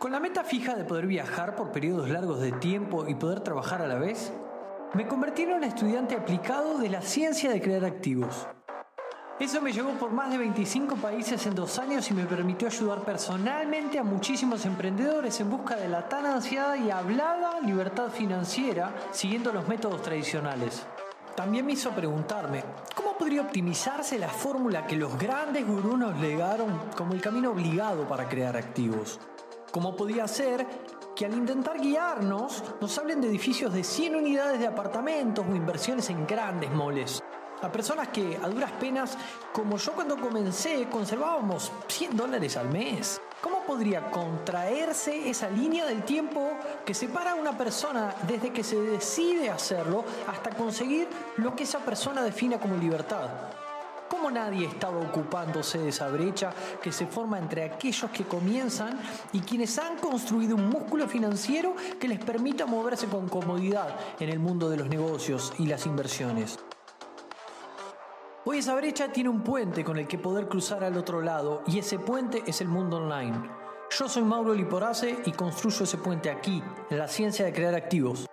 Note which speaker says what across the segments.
Speaker 1: Con la meta fija de poder viajar por periodos largos de tiempo y poder trabajar a la vez, me convertí en un estudiante aplicado de la ciencia de crear activos. Eso me llevó por más de 25 países en dos años y me permitió ayudar personalmente a muchísimos emprendedores en busca de la tan ansiada y hablada libertad financiera siguiendo los métodos tradicionales. También me hizo preguntarme, ¿cómo podría optimizarse la fórmula que los grandes gurús nos legaron como el camino obligado para crear activos? ¿Cómo podía ser que al intentar guiarnos nos hablen de edificios de 100 unidades de apartamentos o inversiones en grandes moles? A personas que a duras penas, como yo cuando comencé, conservábamos 100 dólares al mes. ¿Cómo podría contraerse esa línea del tiempo que separa a una persona desde que se decide hacerlo hasta conseguir lo que esa persona defina como libertad? ¿Cómo nadie estaba ocupándose de esa brecha que se forma entre aquellos que comienzan y quienes han construido un músculo financiero que les permita moverse con comodidad en el mundo de los negocios y las inversiones? Hoy esa brecha tiene un puente con el que poder cruzar al otro lado y ese puente es el mundo online. Yo soy Mauro Liporace y construyo ese puente aquí, en la ciencia de crear activos.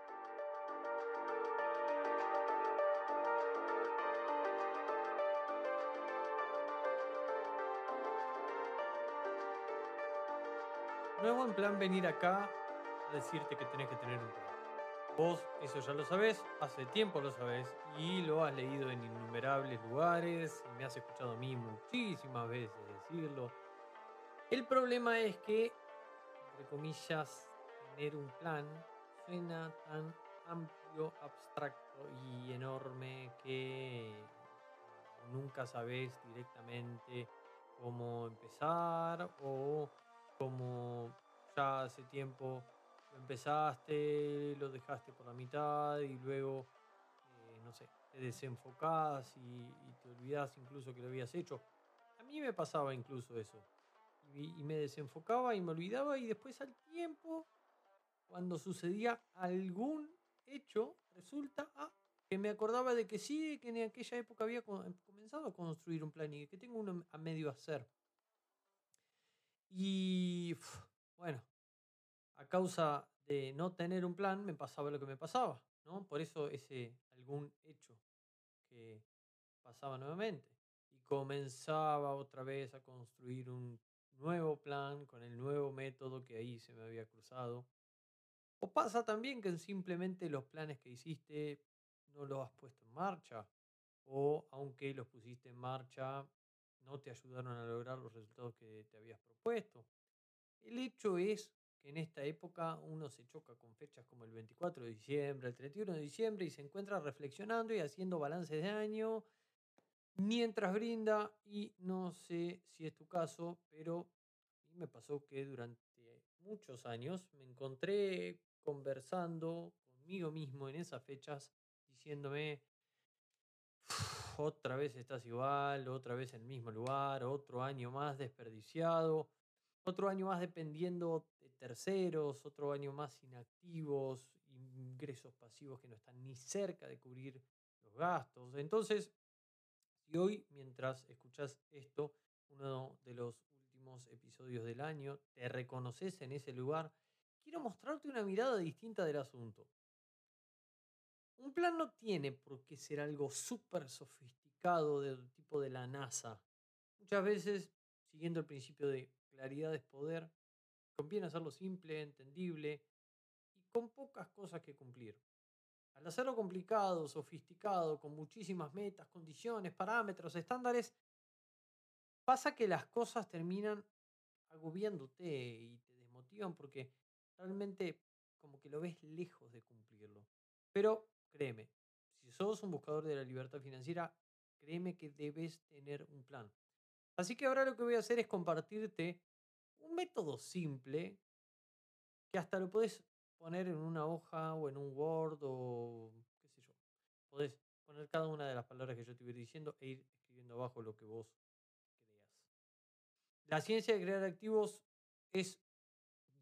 Speaker 1: Plan venir acá a decirte que tenés que tener un plan. Vos eso ya lo sabés, hace tiempo lo sabés y lo has leído en innumerables lugares y me has escuchado a mí muchísimas veces decirlo. El problema es que, entre comillas, tener un plan suena tan amplio, abstracto y enorme que nunca sabes directamente cómo empezar o cómo ya hace tiempo lo empezaste, lo dejaste por la mitad y luego, eh, no sé, te desenfocás y, te olvidás incluso que lo habías hecho. A mí me pasaba incluso eso. Y, y me desenfocaba y me olvidaba y después al tiempo, cuando sucedía algún hecho, resulta ah, que me acordaba de que sí, que en aquella época había comenzado a construir un plan y que tengo uno a medio hacer. Y bueno, a causa de no tener un plan, me pasaba lo que me pasaba, ¿no? Por eso ese algún hecho que pasaba nuevamente. Y comenzaba otra vez a construir un nuevo plan con el nuevo método que ahí se me había cruzado. O pasa también que simplemente los planes que hiciste no los has puesto en marcha. O aunque los pusiste en marcha, no te ayudaron a lograr los resultados que te habías propuesto. El hecho es que en esta época uno se choca con fechas como el 24 de diciembre, el 31 de diciembre y se encuentra reflexionando y haciendo balances de año mientras brinda y no sé si es tu caso, pero me pasó que durante muchos años me encontré conversando conmigo mismo en esas fechas diciéndome otra vez estás igual, otra vez en el mismo lugar, otro año más desperdiciado, otro año más dependiendo de terceros, otro año más inactivos, ingresos pasivos que no están ni cerca de cubrir los gastos. Entonces, si hoy, mientras escuchas esto, uno de los últimos episodios del año, te reconoces en ese lugar, quiero mostrarte una mirada distinta del asunto. Un plan no tiene por qué ser algo súper sofisticado del tipo de la NASA. Muchas veces, siguiendo el principio de claridad es poder, conviene hacerlo simple, entendible y con pocas cosas que cumplir. Al hacerlo complicado, sofisticado, con muchísimas metas, condiciones, parámetros, estándares, pasa que las cosas terminan agobiándote y te desmotivan porque realmente como que lo ves lejos de cumplirlo. Pero créeme, si sos un buscador de la libertad financiera, créeme que debes tener un plan. Así que ahora lo que voy a hacer es compartirte un método simple que hasta lo puedes poner en una hoja o en un Word o qué sé yo. Podés poner cada una de las palabras que yo te voy diciendo e ir escribiendo abajo lo que vos creas. La ciencia de crear activos es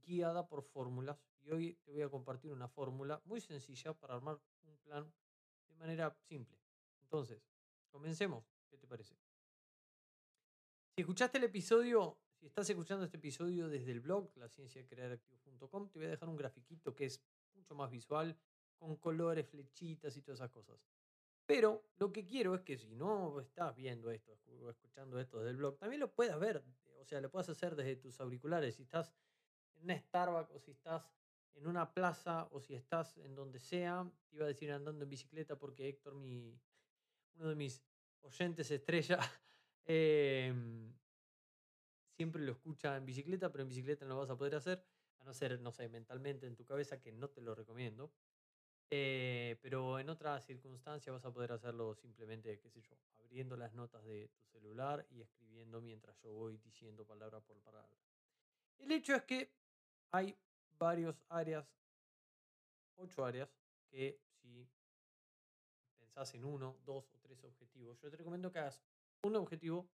Speaker 1: guiada por fórmulas y hoy te voy a compartir una fórmula muy sencilla para armar un plan de manera simple. Entonces, comencemos. ¿Qué te parece? Si escuchaste el episodio, estás escuchando este episodio desde el blog, la activos.com, te voy a dejar un grafiquito que es mucho más visual, con colores, flechitas y todas esas cosas. Pero lo que quiero es que si no estás viendo esto o escuchando esto desde el blog, también lo puedas ver. O sea, lo puedas hacer desde tus auriculares. Si estás en una Starbucks o si estás en una plaza o si estás en donde sea, iba a decir andando en bicicleta porque Héctor, mi, uno de mis oyentes estrella, em, siempre lo escucha en bicicleta, pero en bicicleta no lo vas a poder hacer, a no ser, no sé, mentalmente en tu cabeza, que no te lo recomiendo. Eh, pero en otras circunstancias vas a poder hacerlo simplemente, qué sé yo, abriendo las notas de tu celular y escribiendo mientras yo voy diciendo palabra por palabra. El hecho es que hay varios áreas, ocho áreas, que si pensás en uno, dos o tres objetivos, yo te recomiendo que hagas un objetivo,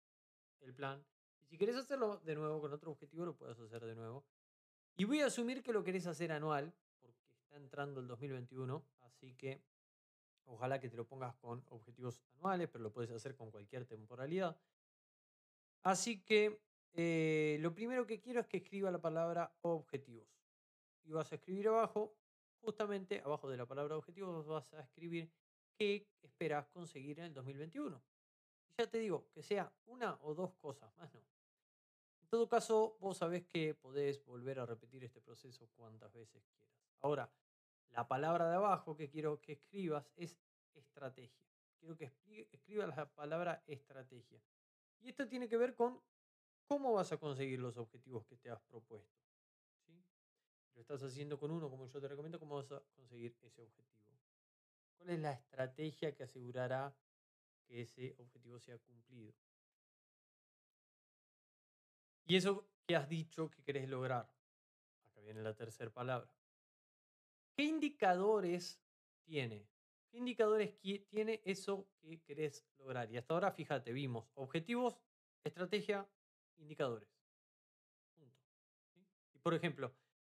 Speaker 1: el plan, si querés hacerlo de nuevo con otro objetivo, lo puedes hacer de nuevo. Y voy a asumir que lo querés hacer anual, porque está entrando el 2021, así que ojalá que te lo pongas con objetivos anuales, pero lo puedes hacer con cualquier temporalidad. Así que eh, lo primero que quiero es que escriba la palabra objetivos. Y vas a escribir abajo, justamente abajo de la palabra objetivos, vas a escribir qué esperas conseguir en el 2021. Y ya te digo, que sea una o dos cosas, más no. En todo caso, vos sabés que podés volver a repetir este proceso cuantas veces quieras. Ahora, la palabra de abajo que quiero que escribas es estrategia. Quiero que escribas la palabra estrategia. Y esto tiene que ver con ¿Cómo vas a conseguir los objetivos que te has propuesto? ¿Sí? Lo estás haciendo con uno, como yo te recomiendo, ¿cómo vas a conseguir ese objetivo? ¿Cuál es la estrategia que asegurará que ese objetivo sea cumplido? Y eso que has dicho que querés lograr. Acá viene la tercera palabra. ¿Qué indicadores tiene? ¿Qué indicadores tiene eso que querés lograr? Y hasta ahora, fíjate, vimos objetivos, estrategia, indicadores. Y por ejemplo,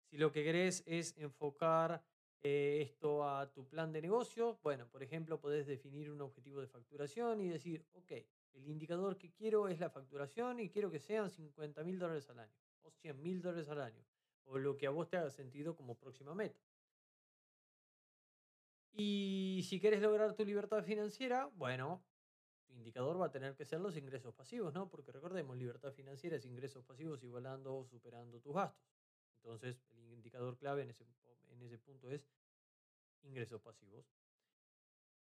Speaker 1: si lo que querés es enfocar eh, esto a tu plan de negocio, bueno, por ejemplo, podés definir un objetivo de facturación y decir, ok, el indicador que quiero es la facturación y quiero que sean 50 mil dólares al año o 100 mil dólares al año o lo que a vos te haga sentido como próxima meta. Y si quieres lograr tu libertad financiera, bueno, indicador va a tener que ser los ingresos pasivos, ¿no? Porque recordemos, libertad financiera es ingresos pasivos igualando o superando tus gastos. Entonces, el indicador clave en ese, en ese punto es ingresos pasivos.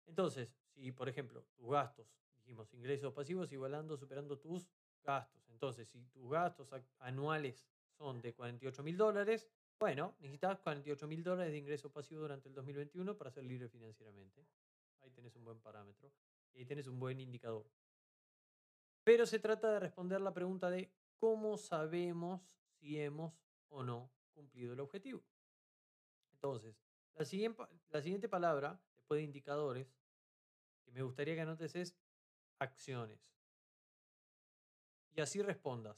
Speaker 1: Entonces, si por ejemplo tus gastos, dijimos ingresos pasivos igualando, superando tus gastos. Entonces, si tus gastos anuales son de 48 mil dólares, bueno, necesitas 48 mil dólares de ingresos pasivos durante el 2021 para ser libre financieramente. Ahí tenés un buen parámetro. Y ahí tienes un buen indicador. Pero se trata de responder la pregunta de cómo sabemos si hemos o no cumplido el objetivo. Entonces, la siguiente, la siguiente palabra, después de indicadores, que me gustaría que anotes es acciones. Y así respondas.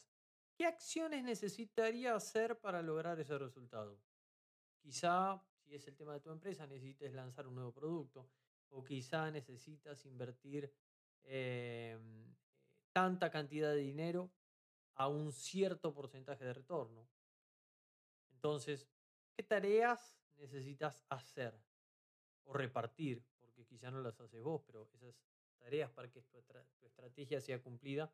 Speaker 1: ¿Qué acciones necesitaría hacer para lograr ese resultado? Quizá, si es el tema de tu empresa, necesites lanzar un nuevo producto o quizá necesitas invertir em, tanta cantidad de dinero a un cierto porcentaje de retorno. Entonces, ¿qué tareas necesitas hacer o repartir? Porque quizá no las haces vos, pero esas tareas para que tu, estrategia sea cumplida,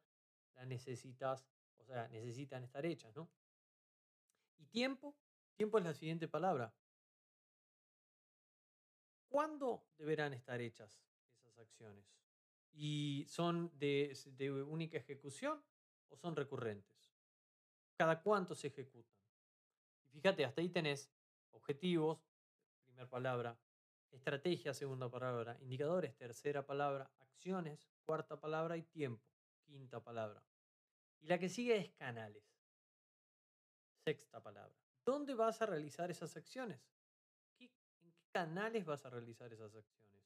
Speaker 1: las necesitas, o sea, necesitan estar hechas, ¿no? Y tiempo, tiempo es la siguiente palabra. ¿Cuándo deberán estar hechas esas acciones? ¿Y son de, única ejecución o son recurrentes? ¿Cada cuánto se ejecutan? Y fíjate, hasta ahí tenés objetivos, primera palabra, estrategia, segunda palabra, indicadores, tercera palabra, acciones, cuarta palabra y tiempo, quinta palabra. Y la que sigue es canales, sexta palabra. ¿Dónde vas a realizar esas acciones? canales vas a realizar esas acciones.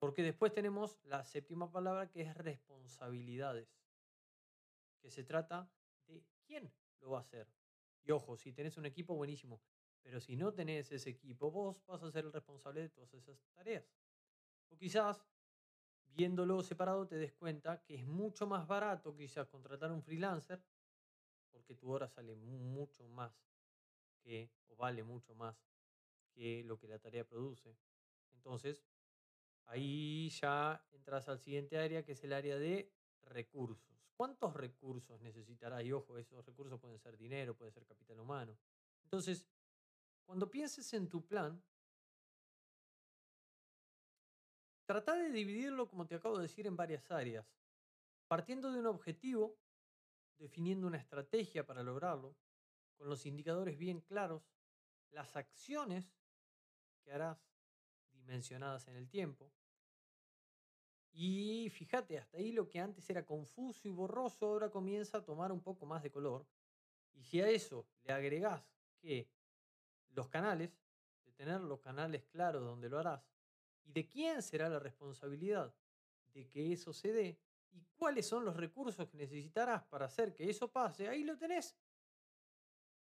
Speaker 1: Porque después tenemos la séptima palabra que es responsabilidades, que se trata de quién lo va a hacer. Y ojo, si tenés un equipo, buenísimo. Pero si no tenés ese equipo, vos vas a ser el responsable de todas esas tareas. O quizás, viéndolo separado, te des cuenta que es mucho más barato quizás contratar un freelancer porque tu hora sale mucho más que, o vale mucho más que lo que la tarea produce. Entonces, ahí ya entras al siguiente área, que es el área de recursos. ¿Cuántos recursos necesitarás? Y ojo, esos recursos pueden ser dinero, puede ser capital humano. Entonces, cuando pienses en tu plan, trata de dividirlo, como te acabo de decir, en varias áreas. Partiendo de un objetivo, definiendo una estrategia para lograrlo, con los indicadores bien claros, las acciones que harás dimensionadas en el tiempo. Y fíjate, hasta ahí lo que antes era confuso y borroso ahora comienza a tomar un poco más de color. Y si a eso le agregás que los canales, de tener los canales claros donde lo harás, y de quién será la responsabilidad de que eso se dé, y cuáles son los recursos que necesitarás para hacer que eso pase, ahí lo tenés.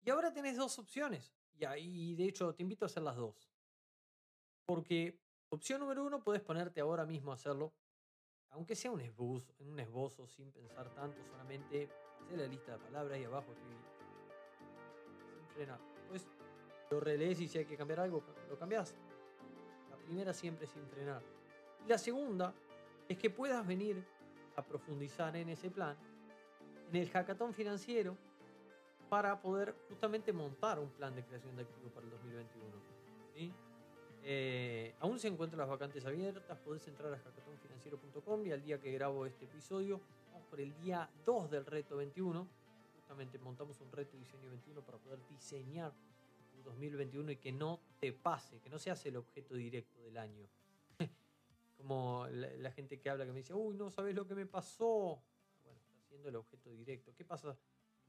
Speaker 1: Y ahora tenés dos opciones. Y ahí, de hecho, te invito a hacer las dos. Porque opción número uno, puedes ponerte ahora mismo a hacerlo, aunque sea un esbozo, un esbozo sin pensar tanto, solamente hacer la lista de palabras y abajo sin frenar. Lo relees y si hay que cambiar algo, lo cambias. La primera siempre sin frenar. Y la segunda es que puedas venir a profundizar en ese plan en el hackathon financiero para poder justamente montar un plan de creación de activos para el 2021. Eh, aún se encuentran las vacantes abiertas, podés entrar a hackathonfinanciero.com y al día que grabo este episodio, vamos por el día 2 del reto 21. Justamente montamos un reto diseño 21 para poder diseñar 2021 y que no te pase, que no seas el objeto directo del año. Como la, gente que habla que me dice, uy, no sabes lo que me pasó. Bueno, está siendo el objeto directo. ¿Qué pasa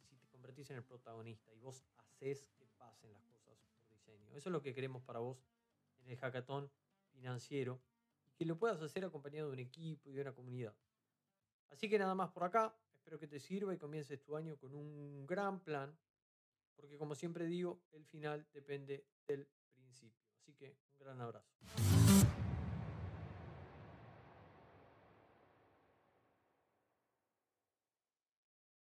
Speaker 1: si te convertís en el protagonista y vos haces que pasen las cosas por diseño? Eso es lo que queremos para vos en el hackathon financiero y que lo puedas hacer acompañado de un equipo y de una comunidad. Así que nada más por acá. Espero que te sirva y comiences tu año con un gran plan, porque como siempre digo, el final depende del principio. Así que un gran abrazo.